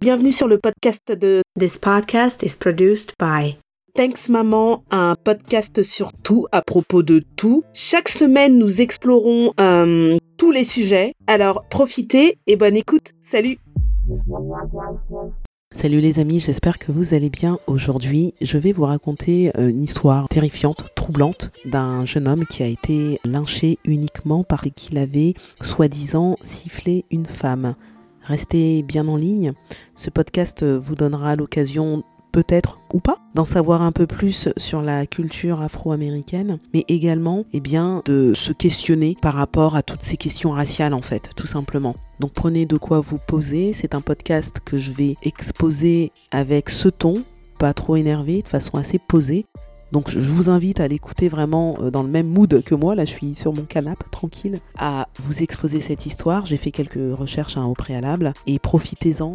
Bienvenue sur le podcast de This podcast is produced by Thanks Maman, un podcast sur tout, à propos de tout. Chaque semaine, nous explorons euh, tous les sujets. Alors, profitez et bonne écoute. Salut Salut les amis, j'espère que vous allez bien. Aujourd'hui, je vais vous raconter euh, une histoire terrifiante, troublante, d'un jeune homme qui a été lynché uniquement parce qu'il avait, soi-disant, sifflé une femme. Restez bien en ligne. Ce podcast vous donnera l'occasion peut-être ou pas, d'en savoir un peu plus sur la culture afro-américaine, mais également eh de se questionner par rapport à toutes ces questions raciales en fait, tout simplement. Donc prenez de quoi vous poser, c'est un podcast que je vais exposer avec ce ton, pas trop énervé, de façon assez posée. Donc je vous invite à l'écouter vraiment euh, dans le même mood que moi. Là, je suis sur mon canapé, tranquille, à vous exposer cette histoire. J'ai fait quelques recherches hein, au préalable et profitez-en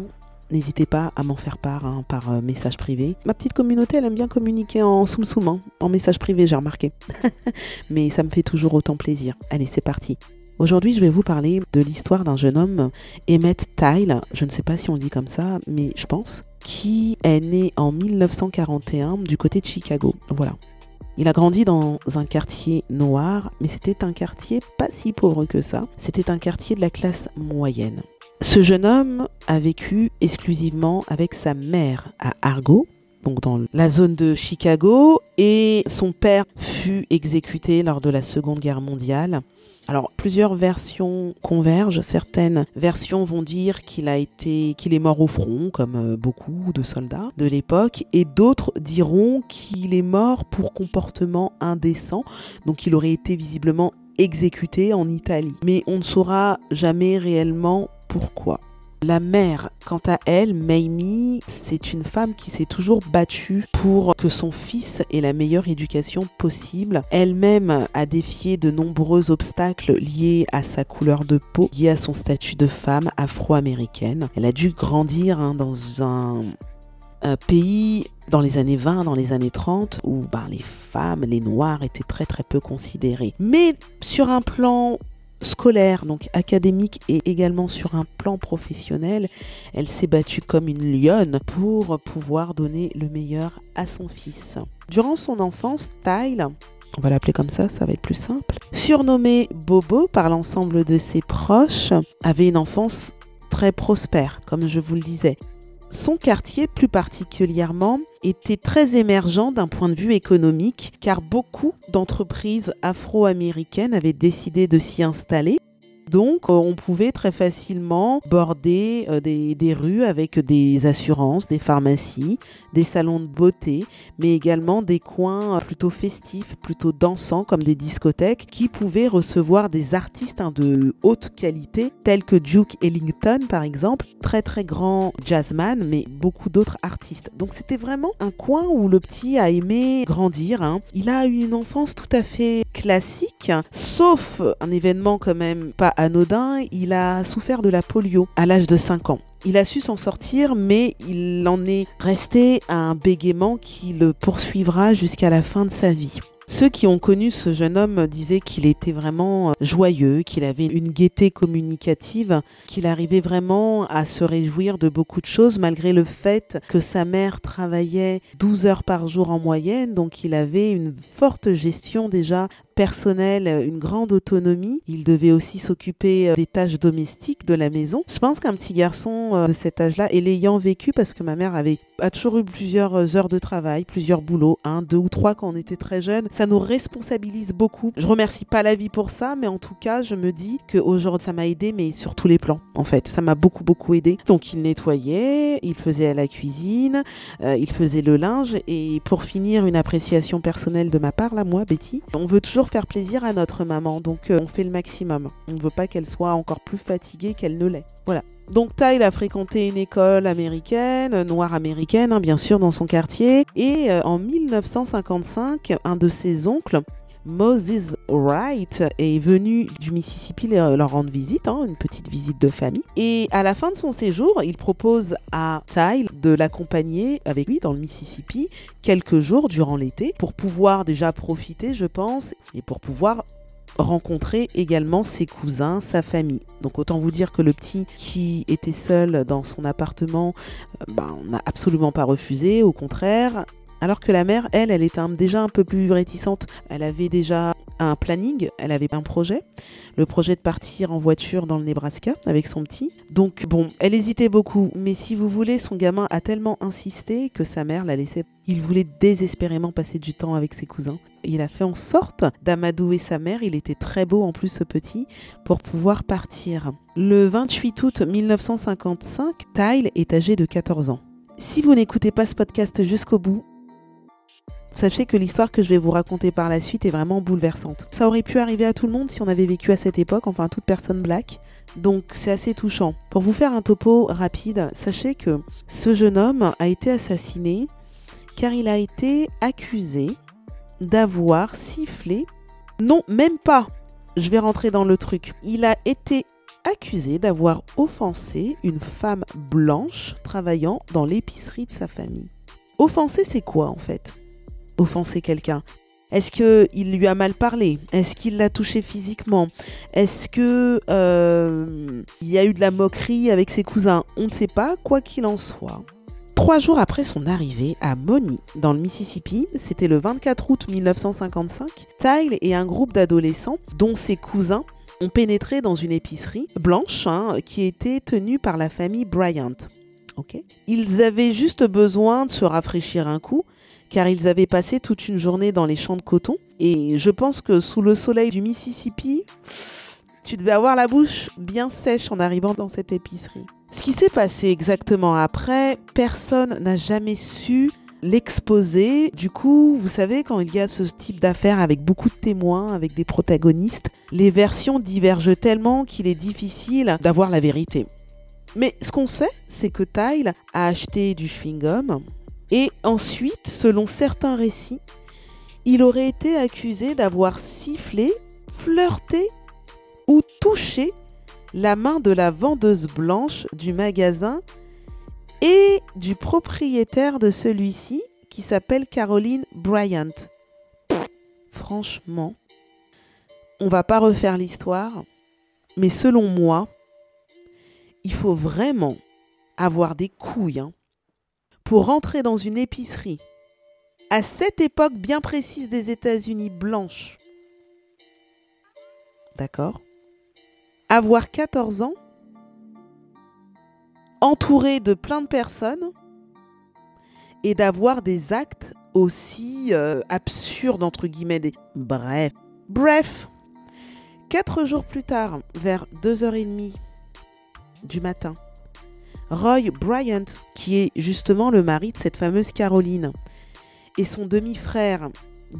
N'hésitez pas à m'en faire part hein, par euh, message privé. Ma petite communauté, elle aime bien communiquer en soum soum, hein, en message privé, j'ai remarqué. Mais ça me fait toujours autant plaisir. Allez, c'est parti. Aujourd'hui, je vais vous parler de l'histoire d'un jeune homme, Emmett Tyle, je ne sais pas si on dit comme ça, mais je pense, qui est né en 1941 du côté de Chicago. Voilà. Il a grandi dans un quartier noir, mais c'était un quartier pas si pauvre que ça. C'était un quartier de la classe moyenne. Ce jeune homme a vécu exclusivement avec sa mère à Argo, dans la zone de Chicago, et son père fut exécuté lors de la Seconde Guerre mondiale. Alors plusieurs versions convergent. Certaines versions vont dire qu'il a été, qu'il est mort au front, comme euh, beaucoup de soldats de l'époque, et d'autres diront qu'il est mort pour comportement indécent, donc il aurait été visiblement exécuté en Italie. Mais on ne saura jamais réellement pourquoi. La mère, quant à elle, Mamie, c'est une femme qui s'est toujours battue pour que son fils ait la meilleure éducation possible. Elle-même a défié de nombreux obstacles liés à sa couleur de peau, liés à son statut de femme afro-américaine. Elle a dû grandir hein, dans un, pays dans les années 20, dans les années 30, où ben, les femmes, les noirs étaient très très peu considérées. Mais sur un plan scolaire, donc académique et également sur un plan professionnel, elle s'est battue comme une lionne pour pouvoir donner le meilleur à son fils. Durant son enfance, Tyle, on va l'appeler comme ça, ça va être plus simple, surnommé Bobo par l'ensemble de ses proches, avait une enfance très prospère, comme je vous le disais. Son quartier, plus particulièrement, était très émergent d'un point de vue économique, car beaucoup d'entreprises afro-américaines avaient décidé de s'y installer donc, euh, on pouvait très facilement border euh, des, rues avec des assurances, des pharmacies, des salons de beauté, mais également des coins plutôt festifs, plutôt dansants, comme des discothèques, qui pouvaient recevoir des artistes hein, de haute qualité, tels que Duke Ellington, par exemple, très très grand jazzman, mais beaucoup d'autres artistes. Donc, c'était vraiment un coin où le petit a aimé grandir. Hein. Il a eu une enfance tout à fait classique, sauf un événement quand même pas anodin, il a souffert de la polio à l'âge de 5 ans. Il a su s'en sortir, mais il en est resté à un bégaiement qui le poursuivra jusqu'à la fin de sa vie. Ceux qui ont connu ce jeune homme disaient qu'il était vraiment joyeux, qu'il avait une gaieté communicative, qu'il arrivait vraiment à se réjouir de beaucoup de choses malgré le fait que sa mère travaillait 12 heures par jour en moyenne, donc il avait une forte gestion déjà personnelle, une grande autonomie. Il devait aussi s'occuper euh, des tâches domestiques de la maison. Je pense qu'un petit garçon euh, de cet âge-là, et l'ayant vécu, parce que ma mère avait a toujours eu plusieurs heures de travail, plusieurs boulots, un, deux ou trois quand on était très jeune, ça nous responsabilise beaucoup. Je remercie pas la vie pour ça, mais en tout cas, je me dis que aujourd'hui ça m'a aidé, mais sur tous les plans, en fait, ça m'a beaucoup beaucoup aidé. Donc il nettoyait, il faisait la cuisine, euh, il faisait le linge, et pour finir, une appréciation personnelle de ma part, là, moi, Betty, on veut toujours faire plaisir à notre maman, donc euh, on fait le maximum. On ne veut pas qu'elle soit encore plus fatiguée qu'elle ne l'est. Voilà. Donc Tyle a fréquenté une école américaine, noire américaine hein, bien sûr, dans son quartier. Et euh, en 1955, un de ses oncles, Moses Wright est venu du Mississippi leur rendre visite, hein, une petite visite de famille. Et à la fin de son séjour, il propose à Tyle de l'accompagner avec lui dans le Mississippi quelques jours durant l'été pour pouvoir déjà profiter, je pense, et pour pouvoir rencontrer également ses cousins, sa famille. Donc autant vous dire que le petit qui était seul dans son appartement, euh, ben, n'a absolument pas refusé, au contraire. Alors que la mère, elle, elle était déjà un peu plus réticente. Elle avait déjà un planning, elle avait un projet, le projet de partir en voiture dans le Nebraska avec son petit. Donc bon, elle hésitait beaucoup, mais si vous voulez, son gamin a tellement insisté que sa mère l'a laissé. Il voulait désespérément passer du temps avec ses cousins. Il a fait en sorte d'amadouer sa mère, il était très beau en plus ce petit, pour pouvoir partir. Le 28 août 1955, Tyle est âgé de 14 ans. Si vous n'écoutez pas ce podcast jusqu'au bout, Sachez que l'histoire que je vais vous raconter par la suite est vraiment bouleversante. Ça aurait pu arriver à tout le monde si on avait vécu à cette époque, enfin toute personne black. Donc c'est assez touchant. Pour vous faire un topo rapide, sachez que ce jeune homme a été assassiné car il a été accusé d'avoir sifflé. Non, même pas. Je vais rentrer dans le truc. Il a été accusé d'avoir offensé une femme blanche travaillant dans l'épicerie de sa famille. Offenser, c'est quoi en fait? Offenser quelqu'un. Est-ce qu'il lui a mal parlé? Est-ce qu'il l'a touché physiquement? Est-ce que euh, il y a eu de la moquerie avec ses cousins? On ne sait pas, quoi qu'il en soit. Trois jours après son arrivée à Moni, dans le Mississippi, c'était le 24 août 1955, Tyle et un groupe d'adolescents, dont ses cousins, ont pénétré dans une épicerie blanche hein, qui était tenue par la famille Bryant. Ils avaient juste besoin de se rafraîchir un coup car ils avaient passé toute une journée dans les champs de coton. Et je pense que sous le soleil du Mississippi, tu devais avoir la bouche bien sèche en arrivant dans cette épicerie. Ce qui s'est passé exactement après, personne n'a jamais su l'exposer. Du coup, vous savez, quand il y a ce type d'affaires avec beaucoup de témoins, avec des protagonistes, les versions divergent tellement qu'il est difficile d'avoir la vérité. Mais ce qu'on sait, c'est que Tyle a acheté du chewing-gum, et ensuite, selon certains récits, il aurait été accusé d'avoir sifflé, flirté ou touché la main de la vendeuse blanche du magasin et du propriétaire de celui-ci qui s'appelle Caroline Bryant. franchement, on va pas refaire l'histoire, mais selon moi, il faut vraiment avoir des couilles hein, pour rentrer dans une épicerie à cette époque bien précise des États-Unis blanche. D'accord Avoir 14 ans, entouré de plein de personnes et d'avoir des actes aussi euh, absurdes, entre guillemets. Bref. Bref. Quatre jours plus tard, vers 2h30 du matin, Roy Bryant, qui est justement le mari de cette fameuse Caroline, et son demi-frère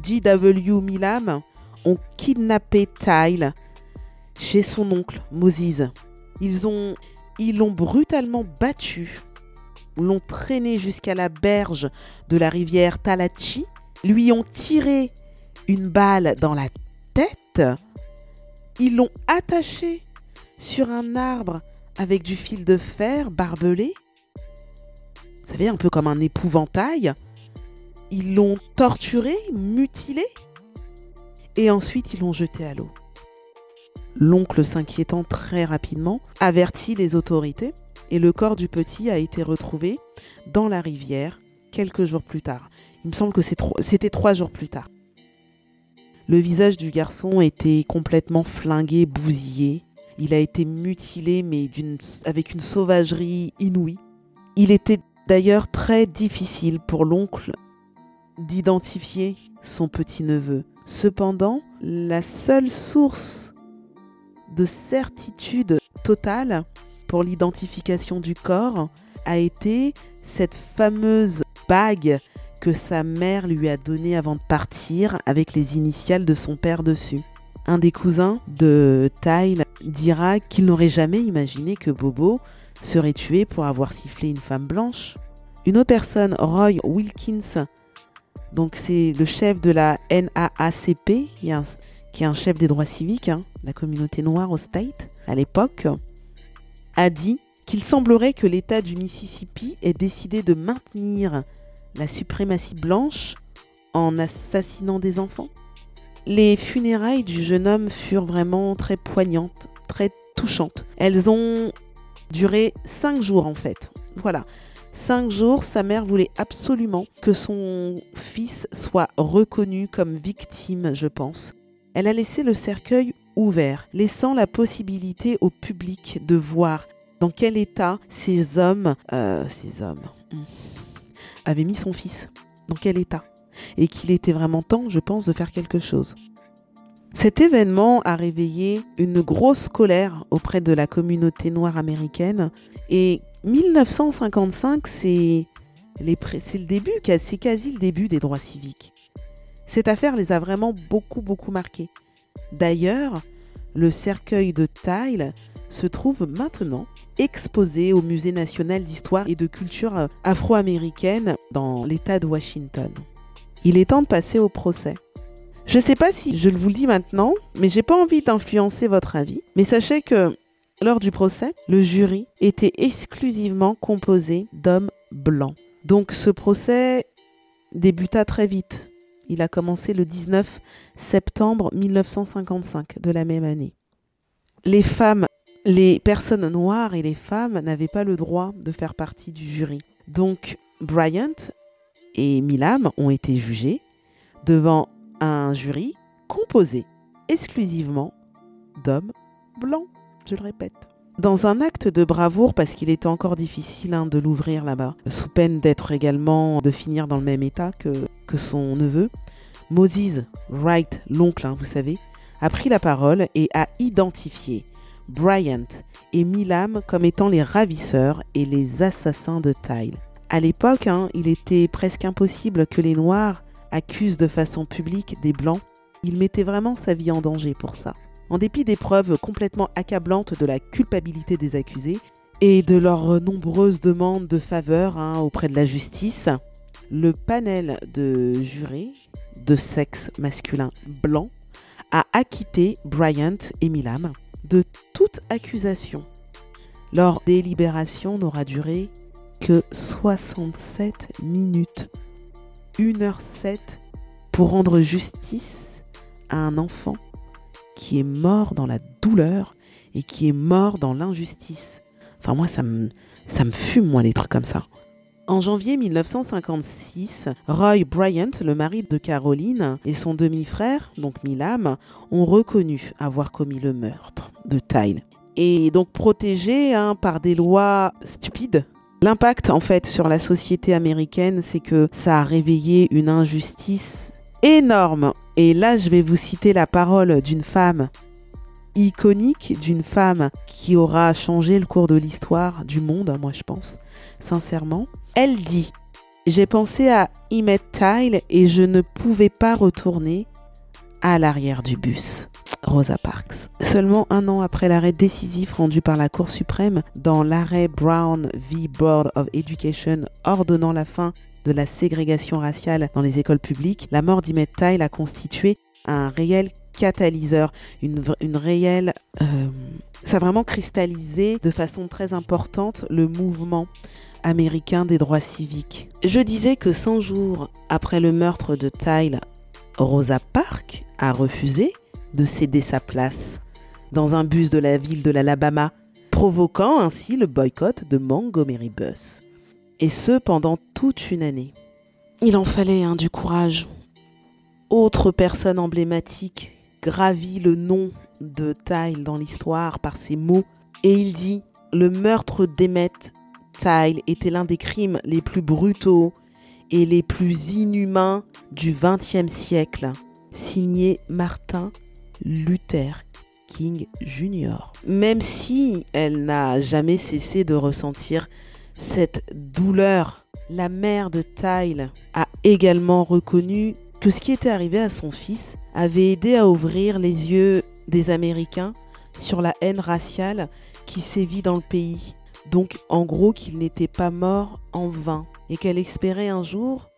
G.W. Milam ont kidnappé Tyle chez son oncle Moses. Ils ils l'ont brutalement battu, l'ont traîné jusqu'à la berge de la rivière Talachi, lui ont tiré une balle dans la tête, ils l'ont attaché sur un arbre avec du fil de fer barbelé. Vous savez, un peu comme un épouvantail. Ils l'ont torturé, mutilé, et ensuite ils l'ont jeté à l'eau. L'oncle, s'inquiétant très rapidement, avertit les autorités et le corps du petit a été retrouvé dans la rivière quelques jours plus tard. Il me semble que c'était trois jours plus tard. Le visage du garçon était complètement flingué, bousillé. Il a été mutilé, mais avec une sauvagerie inouïe. Il était d'ailleurs très difficile pour l'oncle d'identifier son petit-neveu. Cependant, la seule source de certitude totale pour l'identification du corps a été cette fameuse bague que sa mère lui a donnée avant de partir avec les initiales de son père dessus. Un des cousins de Tyle dira qu'il n'aurait jamais imaginé que Bobo serait tué pour avoir sifflé une femme blanche. Une autre personne, Roy Wilkins, donc c'est le chef de la NAACP, qui est un, chef des droits civiques, hein, la communauté noire au state, à l'époque, a dit qu'il semblerait que l'État du Mississippi ait décidé de maintenir la suprématie blanche en assassinant des enfants. Les funérailles du jeune homme furent vraiment très poignantes, très touchantes. Elles ont duré cinq jours en fait. Voilà. Cinq jours, sa mère voulait absolument que son fils soit reconnu comme victime, je pense. Elle a laissé le cercueil ouvert, laissant la possibilité au public de voir dans quel état ces hommes, euh, ces hommes, hmm, avaient mis son fils. Dans quel état Et qu'il était vraiment temps, je pense, de faire quelque chose. Cet événement a réveillé une grosse colère auprès de la communauté noire américaine et 1955, c'est le début, c'est quasi le début des droits civiques. Cette affaire les a vraiment beaucoup, beaucoup marqués. D'ailleurs, le cercueil de Tyle se trouve maintenant exposé au Musée national d'histoire et de culture afro-américaine dans l'État de Washington. Il est temps de passer au procès. Je ne sais pas si je vous le dis maintenant, mais j'ai pas envie d'influencer votre avis. Mais sachez que lors du procès, le jury était exclusivement composé d'hommes blancs. Donc ce procès débuta très vite. Il a commencé le 19 septembre 1955 de la même année. Les femmes, les personnes noires et les femmes n'avaient pas le droit de faire partie du jury. Donc Bryant et Milam ont été jugés devant un jury composé exclusivement d'hommes blancs, je le répète. Dans un acte de bravoure, parce qu'il était encore difficile hein, de l'ouvrir là-bas, sous peine d'être également, de finir dans le même état que, que son neveu, Moses Wright, l'oncle, hein, vous savez, a pris la parole et a identifié Bryant et Milam comme étant les ravisseurs et les assassins de Tyle. À l'époque, hein, il était presque impossible que les Noirs accuse de façon publique des Blancs, il mettait vraiment sa vie en danger pour ça. En dépit des preuves complètement accablantes de la culpabilité des accusés et de leurs nombreuses demandes de faveur hein, auprès de la justice, le panel de jurés de sexe masculin blanc a acquitté Bryant et Milam de toute accusation. Leur délibération n'aura duré que 67 minutes. 1h07 pour rendre justice à un enfant qui est mort dans la douleur et qui est mort dans l'injustice. Enfin moi ça me ça me fume moi les trucs comme ça. En janvier 1956, Roy Bryant, le mari de Caroline, et son demi-frère, donc Milam, ont reconnu avoir commis le meurtre de Tyle. Et donc protégé hein, par des lois stupides L'impact en fait sur la société américaine, c'est que ça a réveillé une injustice énorme. Et là, je vais vous citer la parole d'une femme iconique, d'une femme qui aura changé le cours de l'histoire du monde, moi je pense, sincèrement. Elle dit J'ai pensé à Emmett Tyle et je ne pouvais pas retourner à l'arrière du bus. Rosa Parks. Seulement un an après l'arrêt décisif rendu par la Cour suprême dans l'arrêt Brown v. Board of Education ordonnant la fin de la ségrégation raciale dans les écoles publiques, la mort d'Emmett Tyle a constitué un réel catalyseur, une, réelle... Euh, ça a vraiment cristallisé de façon très importante le mouvement américain des droits civiques. Je disais que 100 jours après le meurtre de Tyle, Rosa Parks a refusé de céder sa place dans un bus de la ville de l'Alabama, provoquant ainsi le boycott de Montgomery Bus. Et ce pendant toute une année. Il en fallait un du courage. Autre personne emblématique gravit le nom de Tyle dans l'histoire par ses mots et il dit Le meurtre d'Emmett Tyle était l'un des crimes les plus brutaux et les plus inhumains du XXe siècle. Signé Martin Luther King Jr. Même si elle n'a jamais cessé de ressentir cette douleur, la mère de Tyle a également reconnu que ce qui était arrivé à son fils avait aidé à ouvrir les yeux des Américains sur la haine raciale qui sévit dans le pays. Donc en gros qu'il n'était pas mort en vain et qu'elle espérait un jour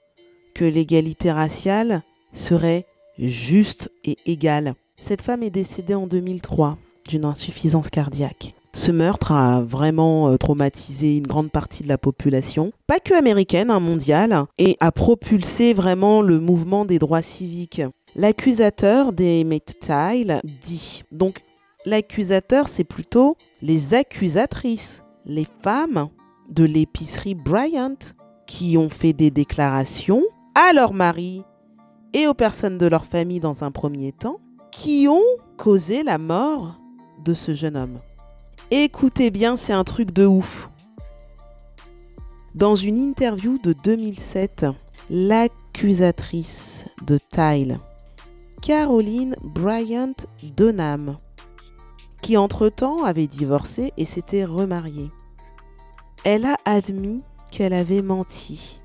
que l'égalité raciale serait juste et égale. Cette femme est décédée en 2003 d'une insuffisance cardiaque. Ce meurtre a vraiment euh, traumatisé une grande partie de la population, pas que américaine, hein, mondiale, et a propulsé vraiment le mouvement des droits civiques. L'accusateur des Tile dit. Donc, l'accusateur, c'est plutôt les accusatrices, les femmes de l'épicerie Bryant, qui ont fait des déclarations à leur mari et aux personnes de leur famille dans un premier temps, qui ont causé la mort de ce jeune homme. Écoutez bien, c'est un truc de ouf. Dans une interview de 2007, l'accusatrice de Tyle, Caroline Bryant Donham, qui entre-temps avait divorcé et s'était remariée, elle a admis qu'elle avait menti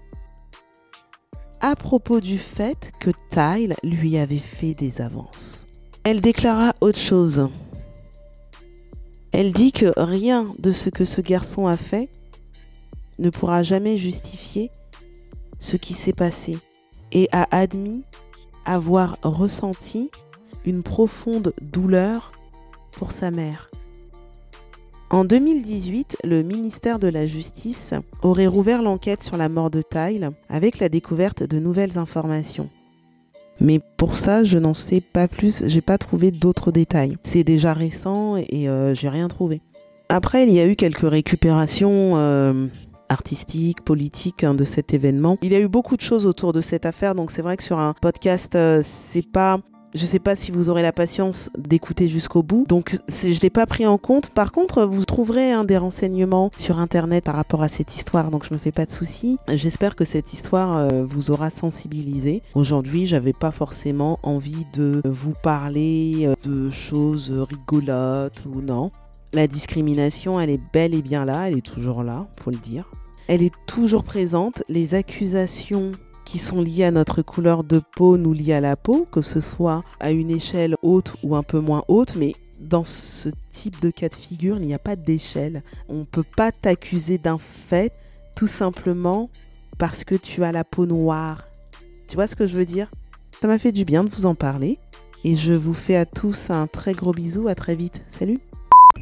à propos du fait que Tyle lui avait fait des avances. Elle déclara autre chose. Elle dit que rien de ce que ce garçon a fait ne pourra jamais justifier ce qui s'est passé et a admis avoir ressenti une profonde douleur pour sa mère. En 2018, le ministère de la Justice aurait rouvert l'enquête sur la mort de Tyle avec la découverte de nouvelles informations. Mais pour ça, je n'en sais pas plus, j'ai pas trouvé d'autres détails. C'est déjà récent et euh, j'ai rien trouvé. Après, il y a eu quelques récupérations euh, artistiques, politiques hein, de cet événement. Il y a eu beaucoup de choses autour de cette affaire, donc c'est vrai que sur un podcast, euh, c'est pas je sais pas si vous aurez la patience d'écouter jusqu'au bout. Donc je l'ai pas pris en compte. Par contre, vous trouverez des renseignements sur Internet par rapport à cette histoire. Donc je me fais pas de soucis. J'espère que cette histoire euh, vous aura sensibilisé. Aujourd'hui, j'avais pas forcément envie de vous parler euh, de choses rigolotes ou non. La discrimination, elle est bel et bien là. Elle est toujours là, faut le dire. Elle est toujours présente. Les accusations qui sont liées à notre couleur de peau nous lient à la peau, que ce soit à une échelle haute ou un peu moins haute, mais dans ce type de cas de figure, il n'y a pas d'échelle. On ne peut pas t'accuser d'un fait tout simplement parce que tu as la peau noire. Tu vois ce que je veux dire? Ça m'a fait du bien de vous en parler. Et je vous fais à tous un très gros bisou. À très vite. Salut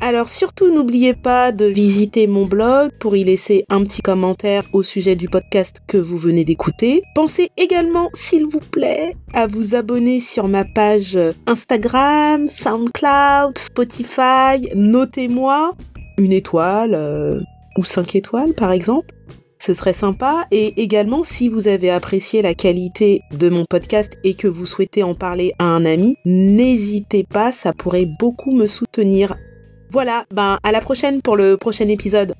alors surtout n'oubliez pas de visiter mon blog pour y laisser un petit commentaire au sujet du podcast que vous venez d'écouter. Pensez également, s'il vous plaît, à vous abonner sur ma page Instagram, SoundCloud, Spotify. Notez-moi une étoile euh, ou cinq étoiles par exemple. Ce serait sympa. Et également, si vous avez apprécié la qualité de mon podcast et que vous souhaitez en parler à un ami, n'hésitez pas, ça pourrait beaucoup me soutenir. Voilà, ben à la prochaine pour le prochain épisode.